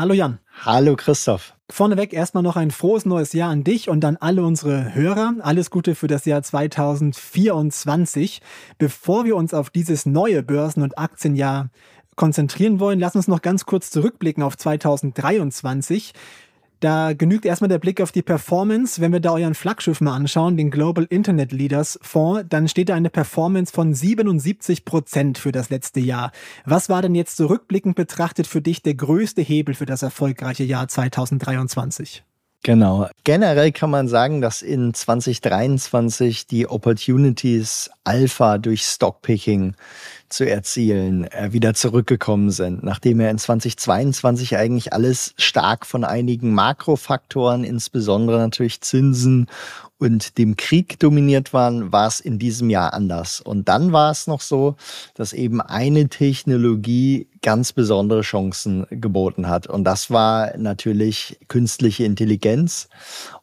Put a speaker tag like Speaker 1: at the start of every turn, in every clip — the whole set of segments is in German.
Speaker 1: Hallo Jan.
Speaker 2: Hallo Christoph.
Speaker 1: Vorneweg erstmal noch ein frohes neues Jahr an dich und an alle unsere Hörer. Alles Gute für das Jahr 2024. Bevor wir uns auf dieses neue Börsen- und Aktienjahr konzentrieren wollen, lass uns noch ganz kurz zurückblicken auf 2023. Da genügt erstmal der Blick auf die Performance. Wenn wir da euren Flaggschiff mal anschauen, den Global Internet Leaders Fonds, dann steht da eine Performance von 77 Prozent für das letzte Jahr. Was war denn jetzt zurückblickend betrachtet für dich der größte Hebel für das erfolgreiche Jahr 2023?
Speaker 2: Genau. Generell kann man sagen, dass in 2023 die Opportunities Alpha durch Stockpicking zu erzielen, äh, wieder zurückgekommen sind, nachdem er in 2022 eigentlich alles stark von einigen Makrofaktoren, insbesondere natürlich Zinsen und dem Krieg dominiert waren, war es in diesem Jahr anders. Und dann war es noch so, dass eben eine Technologie ganz besondere Chancen geboten hat. Und das war natürlich künstliche Intelligenz.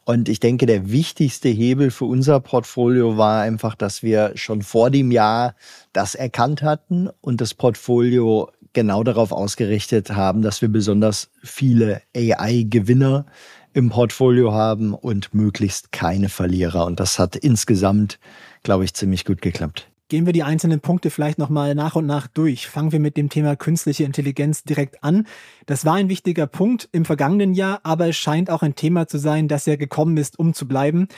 Speaker 2: Und ich denke, der wichtigste Hebel für unser Portfolio war einfach, dass wir schon vor dem Jahr das erkannt hatten und das Portfolio genau darauf ausgerichtet haben, dass wir besonders viele AI-Gewinner im Portfolio haben und möglichst keine Verlierer. Und das hat insgesamt, glaube ich, ziemlich gut geklappt.
Speaker 1: Gehen wir die einzelnen Punkte vielleicht nochmal nach und nach durch. Fangen wir mit dem Thema künstliche Intelligenz direkt an. Das war ein wichtiger Punkt im vergangenen Jahr, aber es scheint auch ein Thema zu sein, das ja gekommen ist, um zu bleiben.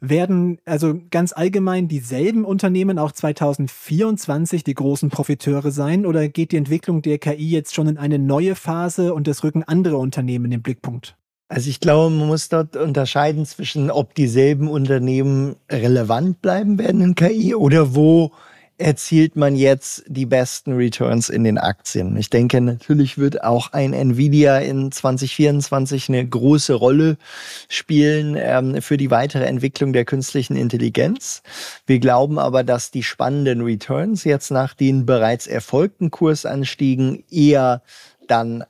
Speaker 1: Werden also ganz allgemein dieselben Unternehmen auch 2024 die großen Profiteure sein oder geht die Entwicklung der KI jetzt schon in eine neue Phase und es rücken andere Unternehmen in den Blickpunkt?
Speaker 2: Also ich glaube, man muss dort unterscheiden zwischen, ob dieselben Unternehmen relevant bleiben werden in KI oder wo erzielt man jetzt die besten Returns in den Aktien. Ich denke, natürlich wird auch ein Nvidia in 2024 eine große Rolle spielen ähm, für die weitere Entwicklung der künstlichen Intelligenz. Wir glauben aber, dass die spannenden Returns jetzt nach den bereits erfolgten Kursanstiegen eher dann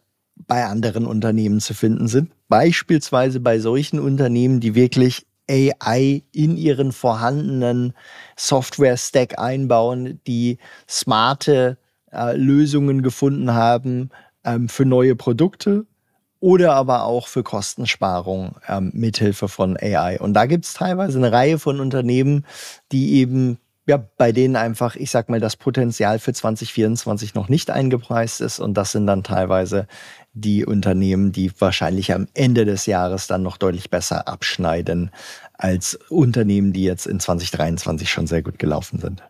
Speaker 2: bei anderen Unternehmen zu finden sind. Beispielsweise bei solchen Unternehmen, die wirklich AI in ihren vorhandenen Software-Stack einbauen, die smarte äh, Lösungen gefunden haben ähm, für neue Produkte oder aber auch für Kostensparung ähm, mithilfe von AI. Und da gibt es teilweise eine Reihe von Unternehmen, die eben ja, bei denen einfach, ich sag mal, das Potenzial für 2024 noch nicht eingepreist ist. Und das sind dann teilweise die Unternehmen, die wahrscheinlich am Ende des Jahres dann noch deutlich besser abschneiden als Unternehmen, die jetzt in 2023 schon sehr gut gelaufen sind.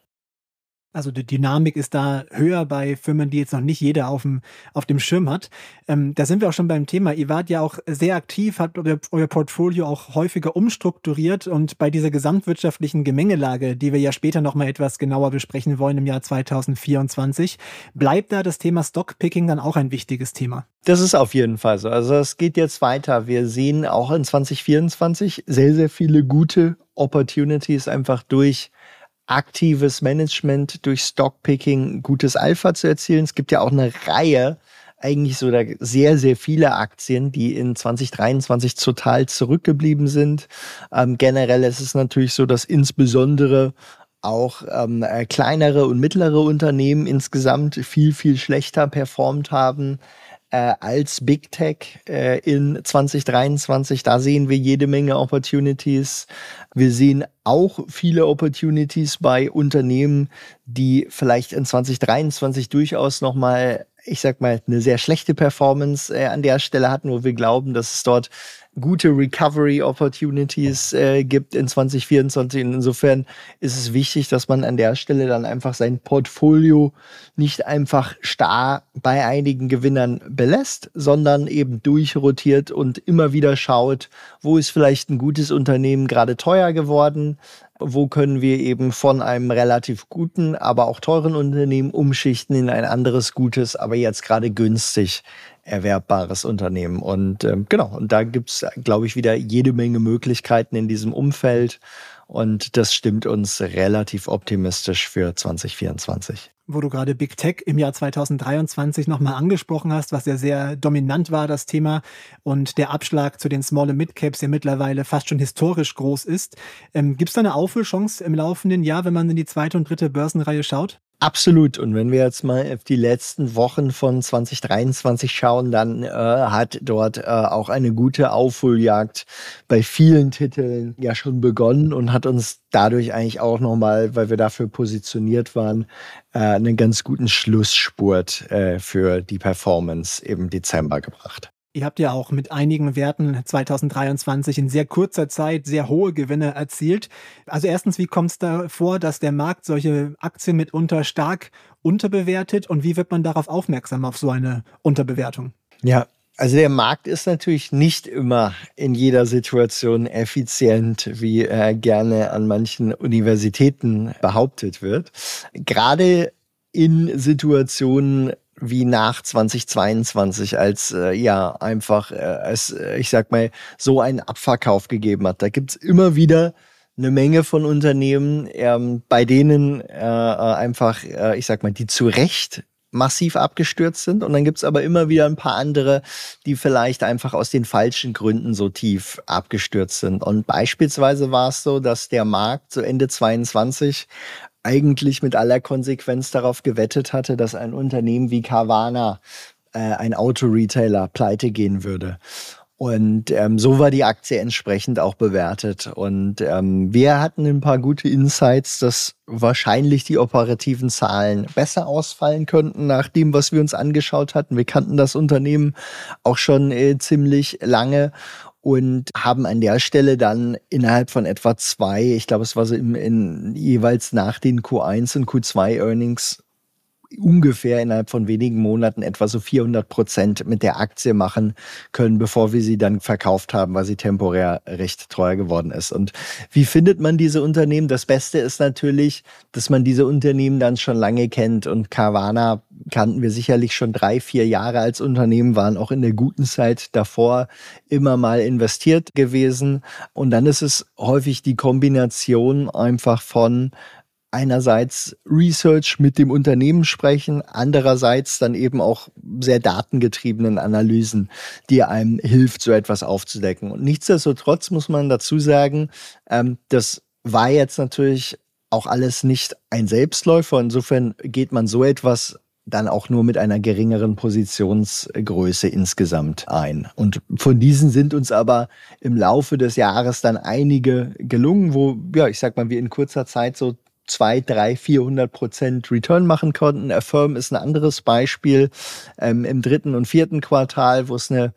Speaker 1: Also die Dynamik ist da höher bei Firmen, die jetzt noch nicht jeder auf dem, auf dem Schirm hat. Ähm, da sind wir auch schon beim Thema. Ihr wart ja auch sehr aktiv, habt euer, euer Portfolio auch häufiger umstrukturiert und bei dieser gesamtwirtschaftlichen Gemengelage, die wir ja später nochmal etwas genauer besprechen wollen im Jahr 2024, bleibt da das Thema Stockpicking dann auch ein wichtiges Thema?
Speaker 2: Das ist auf jeden Fall so. Also es geht jetzt weiter. Wir sehen auch in 2024 sehr, sehr viele gute Opportunities einfach durch aktives Management durch Stockpicking gutes Alpha zu erzielen. Es gibt ja auch eine Reihe, eigentlich so sehr, sehr viele Aktien, die in 2023 total zurückgeblieben sind. Ähm, generell ist es natürlich so, dass insbesondere auch ähm, äh, kleinere und mittlere Unternehmen insgesamt viel, viel schlechter performt haben äh, als Big Tech äh, in 2023. Da sehen wir jede Menge Opportunities. Wir sehen auch viele Opportunities bei Unternehmen, die vielleicht in 2023 durchaus nochmal, ich sag mal, eine sehr schlechte Performance äh, an der Stelle hatten, wo wir glauben, dass es dort gute Recovery Opportunities äh, gibt in 2024. insofern ist es wichtig, dass man an der Stelle dann einfach sein Portfolio nicht einfach starr bei einigen Gewinnern belässt, sondern eben durchrotiert und immer wieder schaut, wo ist vielleicht ein gutes Unternehmen gerade teuer geworden, wo können wir eben von einem relativ guten, aber auch teuren Unternehmen umschichten in ein anderes gutes, aber jetzt gerade günstig erwerbbares Unternehmen. Und ähm, genau, und da gibt's, glaube ich, wieder jede Menge Möglichkeiten in diesem Umfeld. Und das stimmt uns relativ optimistisch für 2024
Speaker 1: wo du gerade Big Tech im Jahr 2023 nochmal angesprochen hast, was ja sehr dominant war, das Thema, und der Abschlag zu den Small- und Mid-Caps ja mittlerweile fast schon historisch groß ist. Ähm, Gibt es da eine Aufholchance im laufenden Jahr, wenn man in die zweite und dritte Börsenreihe schaut?
Speaker 2: Absolut. Und wenn wir jetzt mal auf die letzten Wochen von 2023 schauen, dann äh, hat dort äh, auch eine gute Aufholjagd bei vielen Titeln ja schon begonnen und hat uns dadurch eigentlich auch nochmal, weil wir dafür positioniert waren, äh, einen ganz guten Schlussspurt äh, für die Performance im Dezember gebracht.
Speaker 1: Ihr habt ja auch mit einigen Werten 2023 in sehr kurzer Zeit sehr hohe Gewinne erzielt. Also erstens, wie kommt es da vor, dass der Markt solche Aktien mitunter stark unterbewertet und wie wird man darauf aufmerksam auf so eine Unterbewertung?
Speaker 2: Ja, also der Markt ist natürlich nicht immer in jeder Situation effizient, wie äh, gerne an manchen Universitäten behauptet wird. Gerade in Situationen, wie nach 2022, als äh, ja einfach äh, es, äh, ich sag mal, so einen Abverkauf gegeben hat. Da gibt's immer wieder eine Menge von Unternehmen, ähm, bei denen äh, äh, einfach, äh, ich sag mal, die zu Recht massiv abgestürzt sind. Und dann gibt's aber immer wieder ein paar andere, die vielleicht einfach aus den falschen Gründen so tief abgestürzt sind. Und beispielsweise war es so, dass der Markt so Ende 22 eigentlich mit aller Konsequenz darauf gewettet hatte, dass ein Unternehmen wie Carvana, äh, ein Autoretailer, pleite gehen würde. Und ähm, so war die Aktie entsprechend auch bewertet. Und ähm, wir hatten ein paar gute Insights, dass wahrscheinlich die operativen Zahlen besser ausfallen könnten nach dem, was wir uns angeschaut hatten. Wir kannten das Unternehmen auch schon äh, ziemlich lange und haben an der Stelle dann innerhalb von etwa zwei, ich glaube, es war so im, in, jeweils nach den Q1 und Q2 Earnings ungefähr innerhalb von wenigen Monaten etwa so 400 Prozent mit der Aktie machen können, bevor wir sie dann verkauft haben, weil sie temporär recht teuer geworden ist. Und wie findet man diese Unternehmen? Das Beste ist natürlich, dass man diese Unternehmen dann schon lange kennt. Und Carvana kannten wir sicherlich schon drei, vier Jahre als Unternehmen, waren auch in der guten Zeit davor immer mal investiert gewesen. Und dann ist es häufig die Kombination einfach von einerseits Research mit dem Unternehmen sprechen, andererseits dann eben auch sehr datengetriebenen Analysen, die einem hilft, so etwas aufzudecken. Und nichtsdestotrotz muss man dazu sagen, ähm, das war jetzt natürlich auch alles nicht ein Selbstläufer. Insofern geht man so etwas dann auch nur mit einer geringeren Positionsgröße insgesamt ein. Und von diesen sind uns aber im Laufe des Jahres dann einige gelungen, wo, ja, ich sag mal, wir in kurzer Zeit so zwei, drei, 400 Prozent Return machen konnten. Affirm ist ein anderes Beispiel ähm, im dritten und vierten Quartal, wo es eine,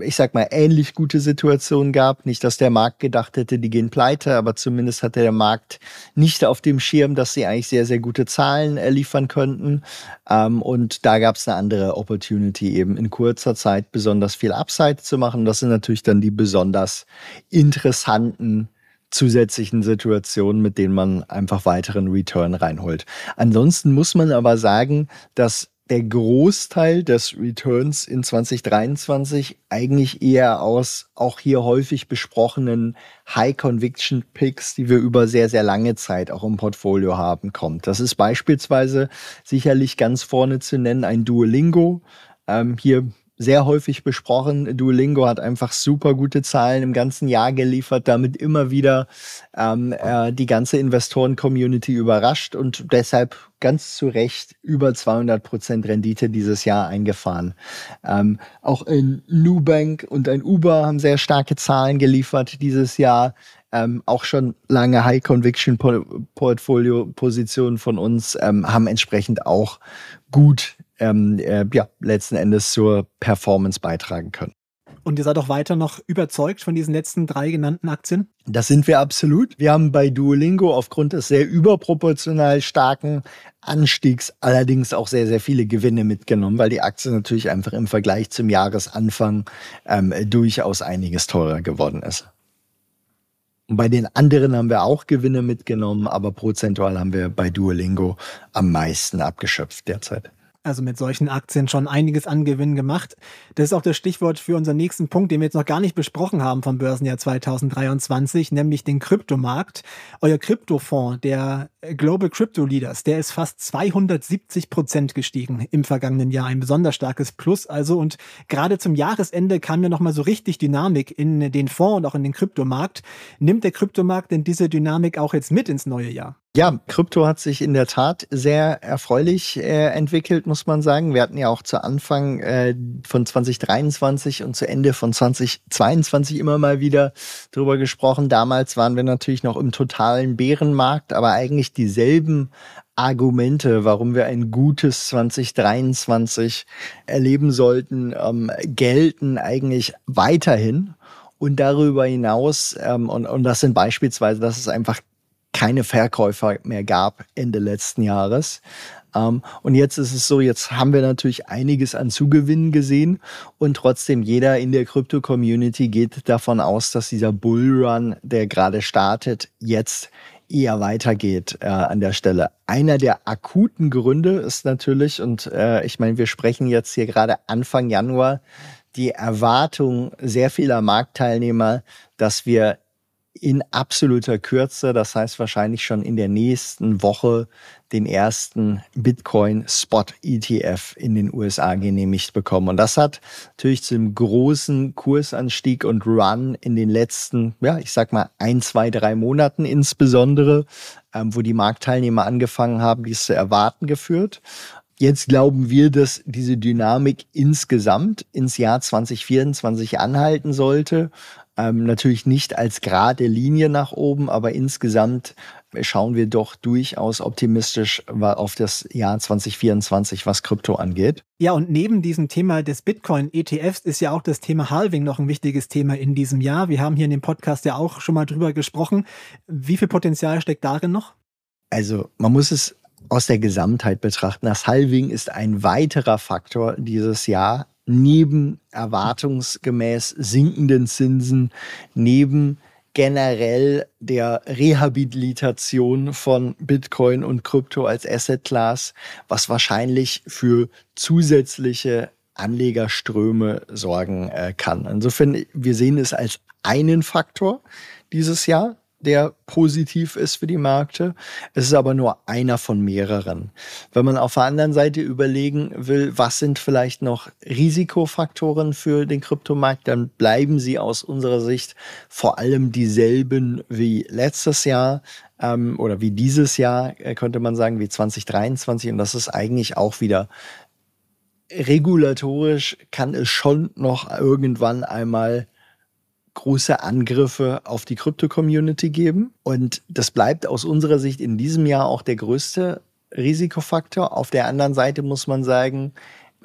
Speaker 2: ich sag mal, ähnlich gute Situation gab. Nicht, dass der Markt gedacht hätte, die gehen pleite, aber zumindest hatte der Markt nicht auf dem Schirm, dass sie eigentlich sehr, sehr gute Zahlen äh, liefern könnten. Ähm, und da gab es eine andere Opportunity, eben in kurzer Zeit besonders viel Upside zu machen. Das sind natürlich dann die besonders interessanten zusätzlichen Situationen, mit denen man einfach weiteren Return reinholt. Ansonsten muss man aber sagen, dass der Großteil des Returns in 2023 eigentlich eher aus auch hier häufig besprochenen High Conviction Picks, die wir über sehr, sehr lange Zeit auch im Portfolio haben, kommt. Das ist beispielsweise sicherlich ganz vorne zu nennen ein Duolingo. Ähm, hier sehr häufig besprochen. Duolingo hat einfach super gute Zahlen im ganzen Jahr geliefert, damit immer wieder ähm, äh, die ganze Investoren-Community überrascht und deshalb ganz zu Recht über 200 Prozent Rendite dieses Jahr eingefahren. Ähm, auch ein Nubank und ein Uber haben sehr starke Zahlen geliefert dieses Jahr. Ähm, auch schon lange High Conviction Portfolio Positionen von uns ähm, haben entsprechend auch gut ähm, äh, ja, letzten Endes zur Performance beitragen können.
Speaker 1: Und ihr seid auch weiter noch überzeugt von diesen letzten drei genannten Aktien?
Speaker 2: Das sind wir absolut. Wir haben bei Duolingo aufgrund des sehr überproportional starken Anstiegs allerdings auch sehr, sehr viele Gewinne mitgenommen, weil die Aktie natürlich einfach im Vergleich zum Jahresanfang ähm, durchaus einiges teurer geworden ist. Und bei den anderen haben wir auch Gewinne mitgenommen, aber prozentual haben wir bei Duolingo am meisten abgeschöpft derzeit
Speaker 1: also mit solchen Aktien schon einiges an Gewinn gemacht. Das ist auch das Stichwort für unseren nächsten Punkt, den wir jetzt noch gar nicht besprochen haben vom Börsenjahr 2023, nämlich den Kryptomarkt. Euer Kryptofonds, der Global Crypto Leaders, der ist fast 270 Prozent gestiegen im vergangenen Jahr. Ein besonders starkes Plus also. Und gerade zum Jahresende kam ja nochmal so richtig Dynamik in den Fonds und auch in den Kryptomarkt. Nimmt der Kryptomarkt denn diese Dynamik auch jetzt mit ins neue Jahr?
Speaker 2: Ja, Krypto hat sich in der Tat sehr erfreulich äh, entwickelt, muss man sagen. Wir hatten ja auch zu Anfang äh, von 2023 und zu Ende von 2022 immer mal wieder drüber gesprochen. Damals waren wir natürlich noch im totalen Bärenmarkt, aber eigentlich dieselben Argumente, warum wir ein gutes 2023 erleben sollten, ähm, gelten eigentlich weiterhin. Und darüber hinaus, ähm, und, und das sind beispielsweise, dass es einfach keine Verkäufer mehr gab Ende letzten Jahres. Um, ähm, und jetzt ist es so, jetzt haben wir natürlich einiges an Zugewinnen gesehen und trotzdem jeder in der Krypto-Community geht davon aus, dass dieser Bullrun, der gerade startet, jetzt eher weitergeht äh, an der Stelle. Einer der akuten Gründe ist natürlich, und äh, ich meine, wir sprechen jetzt hier gerade Anfang Januar, die Erwartung sehr vieler Marktteilnehmer, dass wir in absoluter Kürze, das heißt wahrscheinlich schon in der nächsten Woche, den ersten Bitcoin Spot ETF in den USA genehmigt bekommen. Und das hat natürlich zu einem großen Kursanstieg und Run in den letzten, ja, ich sag mal ein, zwei, drei Monaten insbesondere, ähm, wo die Marktteilnehmer angefangen haben, dies zu erwarten, geführt. Jetzt glauben wir, dass diese Dynamik insgesamt ins Jahr 2024 anhalten sollte. Ähm, natürlich nicht als gerade Linie nach oben, aber insgesamt schauen wir doch durchaus optimistisch auf das Jahr 2024, was Krypto angeht.
Speaker 1: Ja, und neben diesem Thema des Bitcoin-ETFs ist ja auch das Thema Halving noch ein wichtiges Thema in diesem Jahr. Wir haben hier in dem Podcast ja auch schon mal drüber gesprochen. Wie viel Potenzial steckt darin noch?
Speaker 2: Also man muss es aus der Gesamtheit betrachten. Das Halving ist ein weiterer Faktor dieses Jahr neben erwartungsgemäß sinkenden Zinsen, neben generell der Rehabilitation von Bitcoin und Krypto als Asset Class, was wahrscheinlich für zusätzliche Anlegerströme sorgen äh, kann. Insofern, wir sehen es als einen Faktor dieses Jahr, der positiv ist für die Märkte. Es ist aber nur einer von mehreren. Wenn man auf der anderen Seite überlegen will, was sind vielleicht noch Risikofaktoren für den Kryptomarkt, dann bleiben sie aus unserer Sicht vor allem dieselben wie letztes Jahr ähm, oder wie dieses Jahr, äh, könnte man sagen, wie 2023. Und das ist eigentlich auch wieder regulatorisch kann es schon noch irgendwann einmal große Angriffe auf die Krypto-Community geben. Und das bleibt aus unserer Sicht in diesem Jahr auch der größte Risikofaktor. Auf der anderen Seite muss man sagen,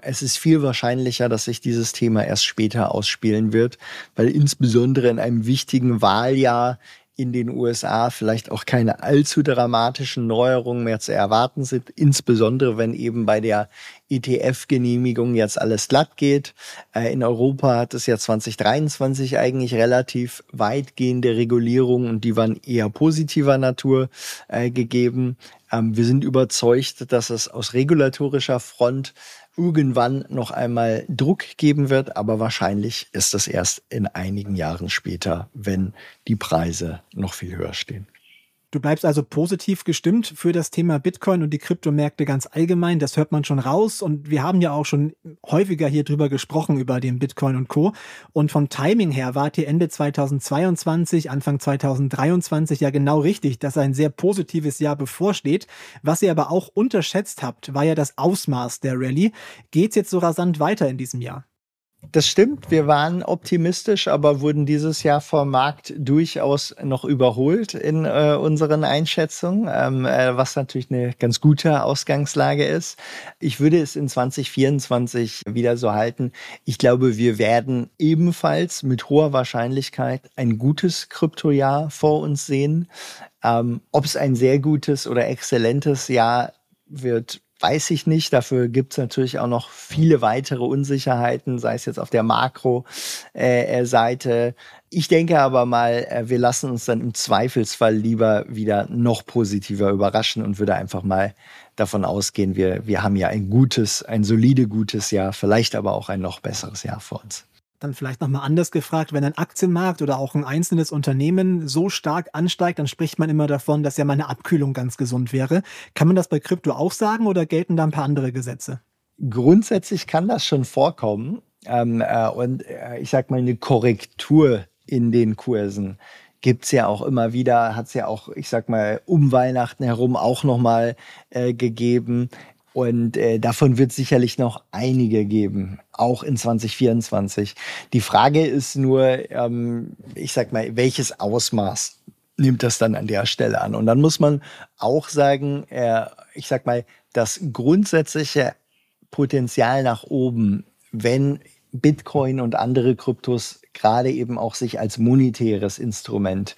Speaker 2: es ist viel wahrscheinlicher, dass sich dieses Thema erst später ausspielen wird, weil insbesondere in einem wichtigen Wahljahr in den USA vielleicht auch keine allzu dramatischen Neuerungen mehr zu erwarten sind, insbesondere wenn eben bei der ETF-Genehmigung jetzt alles glatt geht. Äh, in Europa hat es ja 2023 eigentlich relativ weitgehende Regulierungen und die waren eher positiver Natur äh, gegeben. Ähm, wir sind überzeugt, dass es aus regulatorischer Front irgendwann noch einmal Druck geben wird, aber wahrscheinlich ist das erst in einigen Jahren später, wenn die Preise noch viel höher stehen.
Speaker 1: Du bleibst also positiv gestimmt für das Thema Bitcoin und die Kryptomärkte ganz allgemein. Das hört man schon raus. Und wir haben ja auch schon häufiger hier drüber gesprochen, über den Bitcoin und Co. Und vom Timing her wart ihr Ende 2022, Anfang 2023 ja genau richtig, dass ein sehr positives Jahr bevorsteht. Was ihr aber auch unterschätzt habt, war ja das Ausmaß der Rallye. Geht's jetzt so rasant weiter in diesem Jahr?
Speaker 2: Das stimmt, wir waren optimistisch, aber wurden dieses Jahr vom Markt durchaus noch überholt in äh, unseren Einschätzungen, ähm, äh, was natürlich eine ganz gute Ausgangslage ist. Ich würde es in 2024 wieder so halten. Ich glaube, wir werden ebenfalls mit hoher Wahrscheinlichkeit ein gutes Kryptojahr vor uns sehen. Ähm, Ob es ein sehr gutes oder exzellentes Jahr wird, weiß ich nicht. Dafür gibt es natürlich auch noch viele weitere Unsicherheiten, sei es jetzt auf der Makro-Seite. Äh, ich denke aber mal, äh, wir lassen uns dann im Zweifelsfall lieber wieder noch positiver überraschen und würde einfach mal davon ausgehen, wir, wir haben ja ein gutes, ein solide gutes Jahr, vielleicht aber auch ein noch besseres Jahr vor uns.
Speaker 1: Dann vielleicht nochmal anders gefragt, wenn ein Aktienmarkt oder auch ein einzelnes Unternehmen so stark ansteigt, dann spricht man immer davon, dass ja mal eine Abkühlung ganz gesund wäre. Kann man das bei Krypto auch sagen oder gelten da ein paar andere Gesetze?
Speaker 2: Grundsätzlich kann das schon vorkommen. Ähm, äh, und äh, ich sag mal, eine Korrektur in den Kursen gibt's ja auch immer wieder, hat's ja auch, ich sag mal, um Weihnachten herum auch nochmal äh, gegeben. Und äh, davon wird sicherlich noch einige geben, auch in 2024. Die Frage ist nur, ähm, ich sag mal, welches Ausmaß nimmt das dann an der Stelle an? Und dann muss man auch sagen, äh, ich sag mal, das grundsätzliche Potenzial nach oben, wenn Bitcoin und andere Kryptos gerade eben auch sich als monetäres Instrument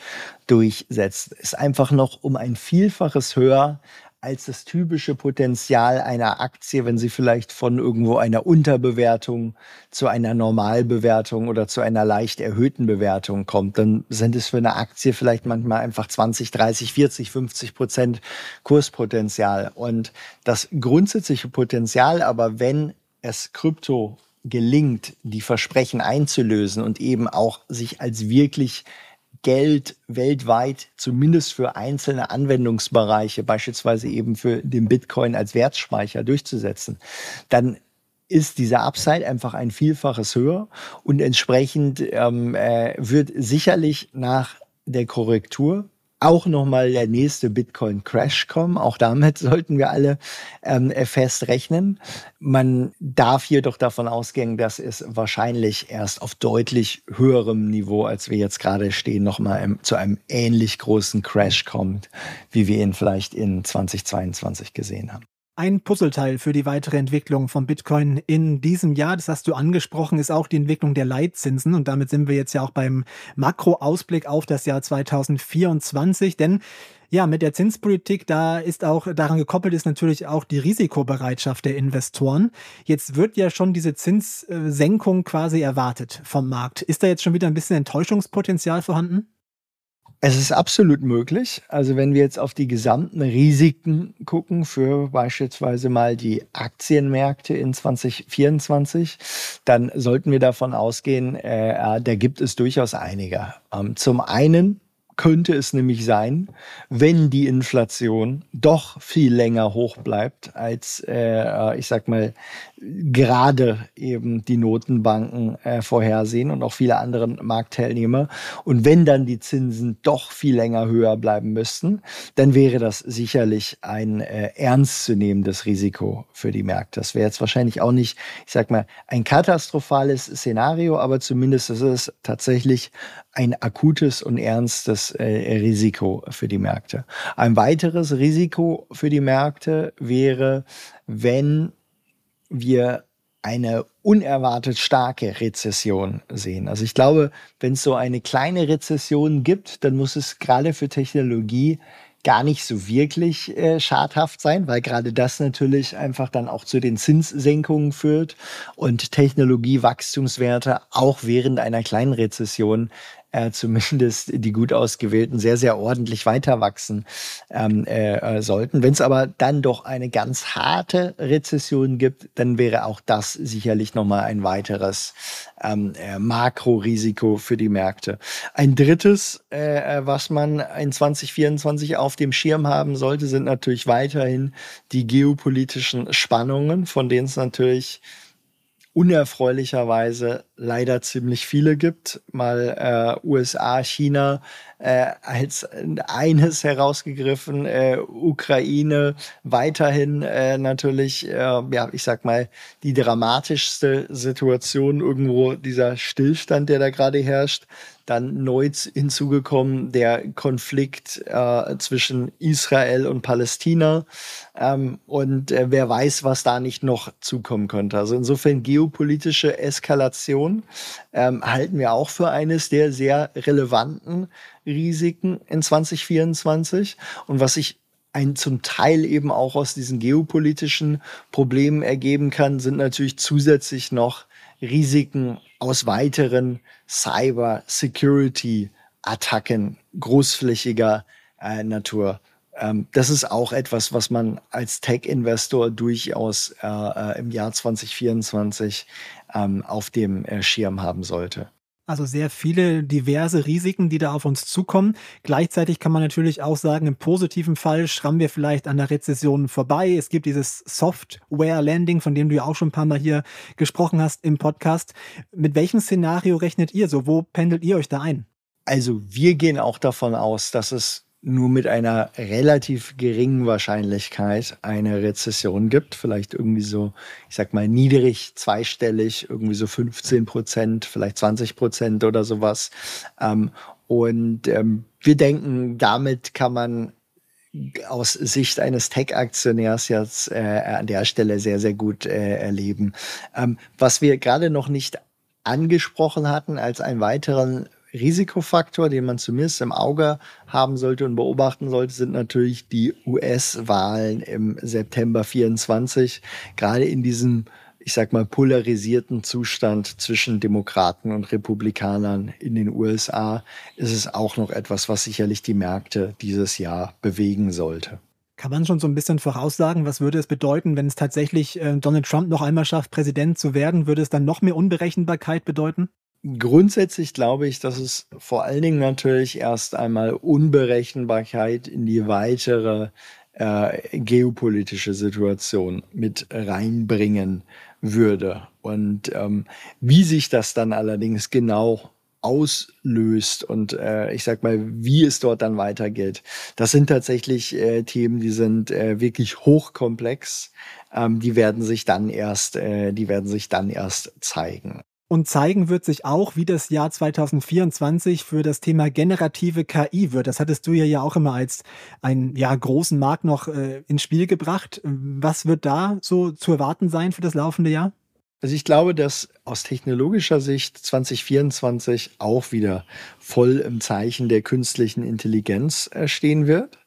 Speaker 2: durchsetzt, ist einfach noch um ein Vielfaches höher als das typische Potenzial einer Aktie, wenn sie vielleicht von irgendwo einer Unterbewertung zu einer Normalbewertung oder zu einer leicht erhöhten Bewertung kommt, dann sind es für eine Aktie vielleicht manchmal einfach 20, 30, 40, 50 Prozent Kurspotenzial. Und das grundsätzliche Potenzial aber, wenn es Krypto gelingt, die Versprechen einzulösen und eben auch sich als wirklich Geld weltweit, zumindest für einzelne Anwendungsbereiche, beispielsweise eben für den Bitcoin als Wertspeicher durchzusetzen, dann ist dieser Upside einfach ein Vielfaches höher und entsprechend ähm, äh, wird sicherlich nach der Korrektur auch nochmal der nächste Bitcoin-Crash kommen. Auch damit sollten wir alle ähm, fest rechnen. Man darf jedoch davon ausgehen, dass es wahrscheinlich erst auf deutlich höherem Niveau, als wir jetzt gerade stehen, nochmal zu einem ähnlich großen Crash kommt, wie wir ihn vielleicht in 2022 gesehen haben.
Speaker 1: Ein Puzzleteil für die weitere Entwicklung von Bitcoin in diesem Jahr, das hast du angesprochen, ist auch die Entwicklung der Leitzinsen. Und damit sind wir jetzt ja auch beim Makroausblick auf das Jahr 2024. Denn ja, mit der Zinspolitik, da ist auch daran gekoppelt ist natürlich auch die Risikobereitschaft der Investoren. Jetzt wird ja schon diese Zinssenkung quasi erwartet vom Markt. Ist da jetzt schon wieder ein bisschen Enttäuschungspotenzial vorhanden?
Speaker 2: Es ist absolut möglich. Also wenn wir jetzt auf die gesamten Risiken gucken für beispielsweise mal die Aktienmärkte in 2024, dann sollten wir davon ausgehen, äh, da gibt es durchaus einige. Ähm, zum einen könnte es nämlich sein, wenn die Inflation doch viel länger hoch bleibt, als äh, ich sag mal gerade eben die Notenbanken äh, vorhersehen und auch viele andere Marktteilnehmer. Und wenn dann die Zinsen doch viel länger höher bleiben müssten, dann wäre das sicherlich ein äh, ernstzunehmendes Risiko für die Märkte. Das wäre jetzt wahrscheinlich auch nicht, ich sag mal, ein katastrophales Szenario, aber zumindest ist es tatsächlich ein akutes und ernstes äh, Risiko für die Märkte. Ein weiteres Risiko für die Märkte wäre, wenn wir eine unerwartet starke Rezession sehen. Also ich glaube, wenn es so eine kleine Rezession gibt, dann muss es gerade für Technologie gar nicht so wirklich äh, schadhaft sein, weil gerade das natürlich einfach dann auch zu den Zinssenkungen führt und Technologiewachstumswerte auch während einer kleinen Rezession äh, zumindest die gut ausgewählten sehr, sehr ordentlich weiter wachsen ähm, äh, äh, sollten. Wenn es aber dann doch eine ganz harte Rezession gibt, dann wäre auch das sicherlich nochmal ein weiteres ähm, äh, Makrorisiko für die Märkte. Ein drittes, äh, äh was man in 2024 auf dem Schirm haben sollte, sind natürlich weiterhin die geopolitischen Spannungen, von denen es natürlich unerfreulicherweise leider ziemlich viele gibt. Mal äh, USA, China äh, als eines herausgegriffen, äh, Ukraine weiterhin äh, natürlich, äh, ja, ich sag mal, die dramatischste Situation irgendwo dieser Stillstand, der da gerade herrscht. Dann neu hinzugekommen der Konflikt äh, zwischen Israel und Palästina. Ähm, und äh, wer weiß, was da nicht noch zukommen könnte. Also insofern geopolitische Eskalation ähm, halten wir auch für eines der sehr relevanten Risiken in 2024. Und was ich ein zum Teil eben auch aus diesen geopolitischen Problemen ergeben kann, sind natürlich zusätzlich noch Risiken aus weiteren Cyber-Security-Attacken großflächiger äh, Natur. Ähm, das ist auch etwas, was man als Tech-Investor durchaus äh, äh im Jahr 2024 ähm, auf dem äh, Schirm haben sollte.
Speaker 1: Also sehr viele diverse Risiken, die da auf uns zukommen. Gleichzeitig kann man natürlich auch sagen, im positiven Fall schrammen wir vielleicht an der Rezession vorbei. Es gibt dieses Software-Landing, von dem du ja auch schon ein paar Mal hier gesprochen hast im Podcast. Mit welchem Szenario rechnet ihr so? Wo pendelt ihr euch da ein?
Speaker 2: Also wir gehen auch davon aus, dass es nur mit einer relativ geringen Wahrscheinlichkeit eine Rezession gibt. Vielleicht irgendwie so, ich sag mal, niedrig, zweistellig, irgendwie so 15 Prozent, vielleicht 20 Prozent oder sowas. Ähm, und ähm, wir denken, damit kann man aus Sicht eines Tech-Aktionärs jetzt äh, an der Stelle sehr, sehr gut äh, erleben. Ähm, was wir gerade noch nicht angesprochen hatten als einen weiteren Risikofaktor, den man zumindest im Auge haben sollte und beobachten sollte, sind natürlich die US-Wahlen im September 24. Gerade in diesem, ich sag mal, polarisierten Zustand zwischen Demokraten und Republikanern in den USA ist es auch noch etwas, was sicherlich die Märkte dieses Jahr bewegen sollte.
Speaker 1: Kann man schon so ein bisschen voraussagen, was würde es bedeuten, wenn es tatsächlich äh, Donald Trump noch einmal schafft, Präsident zu werden? Würde es dann noch mehr Unberechenbarkeit bedeuten?
Speaker 2: Grundsätzlich glaube ich, dass es vor allen Dingen natürlich erst einmal Unberechenbarkeit in die weitere äh, geopolitische Situation mit reinbringen würde. Und ähm, wie sich das dann allerdings genau auslöst und äh, ich sag mal, wie es dort dann weitergeht. Das sind tatsächlich äh, Themen, die sind äh, wirklich hochkomplex. Ähm, die werden sich dann erst, äh, die werden sich dann erst zeigen.
Speaker 1: Und zeigen wird sich auch, wie das Jahr 2024 für das Thema generative KI wird. Das hattest du ja, auch immer als einen ja, großen Markt noch äh, ins Spiel gebracht. Was wird da so zu erwarten sein für das laufende Jahr?
Speaker 2: Also ich glaube, dass aus technologischer Sicht 2024 auch wieder voll im Zeichen der künstlichen Intelligenz äh, stehen wird.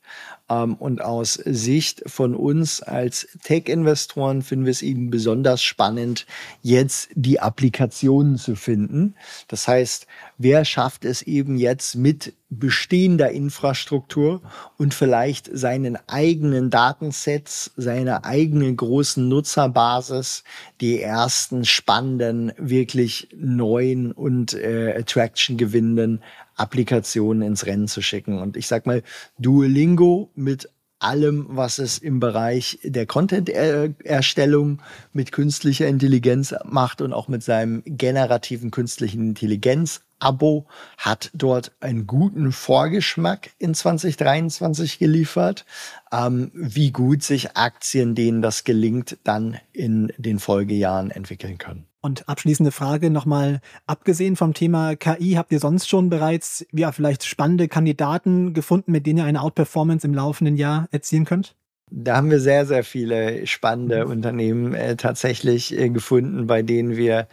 Speaker 2: Ähm, und aus Sicht von uns als Tech-Investoren finden wir es eben besonders spannend, jetzt die Applikationen zu finden. Das heißt, wer schafft es eben jetzt mit bestehender Infrastruktur und vielleicht seinen eigenen Datensets, seiner eigenen großen Nutzerbasis, die ersten spannenden, wirklich neuen und äh, Attraction gewinnenden Applikationen ins Rennen zu schicken. Und ich sag mal, Duolingo mit allem, was es im Bereich der Content-Erstellung mit künstlicher Intelligenz macht und auch mit seinem generativen künstlichen Intelligenz Abo hat dort einen guten Vorgeschmack in 2023 geliefert. Ähm, wie gut sich Aktien, denen das gelingt, dann in den Folgejahren entwickeln können.
Speaker 1: Und abschließende Frage nochmal, abgesehen vom Thema KI, habt ihr sonst schon bereits, ja, vielleicht spannende Kandidaten gefunden, mit denen ihr eine Outperformance im laufenden Jahr erzielen könnt?
Speaker 2: Da haben wir sehr, sehr viele spannende mhm. Unternehmen äh, tatsächlich äh, gefunden, bei denen wir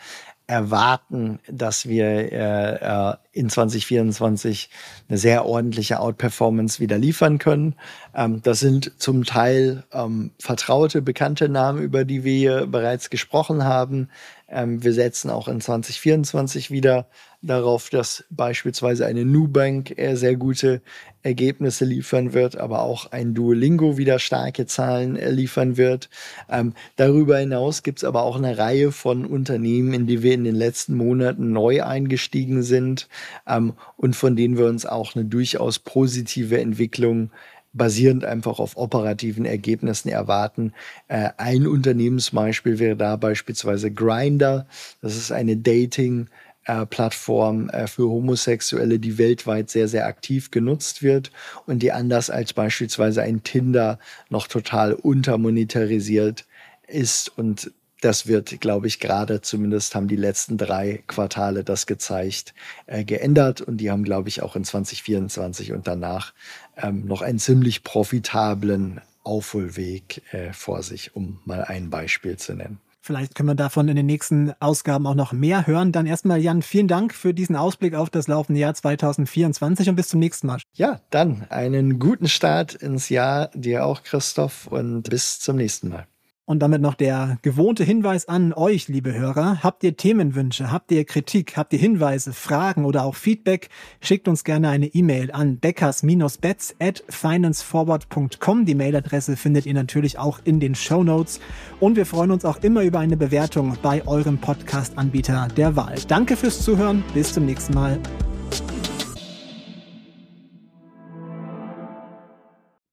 Speaker 2: erwarten, dass wir äh, äh in 2024 eine sehr ordentliche Outperformance wieder liefern können. Ähm, das sind zum Teil ähm, vertraute, bekannte Namen, über die wir bereits gesprochen haben. Ähm, wir setzen auch in 2024 wieder darauf, dass beispielsweise eine Nubank sehr gute Ergebnisse liefern wird, aber auch ein Duolingo wieder starke Zahlen äh, liefern wird. Ähm, darüber hinaus gibt es aber auch eine Reihe von Unternehmen, in die wir in den letzten Monaten neu eingestiegen sind ähm, und von denen wir uns auch eine durchaus positive Entwicklung basierend einfach auf operativen Ergebnissen erwarten. Äh, ein Unternehmensbeispiel wäre da beispielsweise Grinder. Das ist eine Dating- äh, Plattform äh, für Homosexuelle, die weltweit sehr, sehr aktiv genutzt wird und die anders als beispielsweise ein Tinder noch total untermonetarisiert ist und das wird, glaube ich, gerade zumindest haben die letzten drei Quartale das gezeigt, äh, geändert. Und die haben, glaube ich, auch in 2024 und danach ähm, noch einen ziemlich profitablen Aufholweg äh, vor sich, um mal ein Beispiel zu nennen.
Speaker 1: Vielleicht können wir davon in den nächsten Ausgaben auch noch mehr hören. Dann erstmal, Jan, vielen Dank für diesen Ausblick auf das laufende Jahr 2024 und bis zum nächsten Mal.
Speaker 2: Ja, dann einen guten Start ins Jahr dir auch, Christoph, und bis zum nächsten Mal.
Speaker 1: Und damit noch der gewohnte Hinweis an euch, liebe Hörer. Habt ihr Themenwünsche, habt ihr Kritik, habt ihr Hinweise, Fragen oder auch Feedback? Schickt uns gerne eine E-Mail an beckers-bets at financeforward.com. Die Mailadresse findet ihr natürlich auch in den Show Notes. Und wir freuen uns auch immer über eine Bewertung bei eurem Podcast-Anbieter der Wahl. Danke fürs Zuhören. Bis zum nächsten Mal.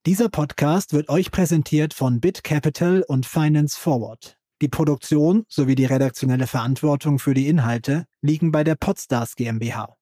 Speaker 1: Dieser Podcast wird euch präsentiert von BitCapital und Finance Forward. Die Produktion sowie die redaktionelle Verantwortung für die Inhalte liegen bei der Podstars GmbH.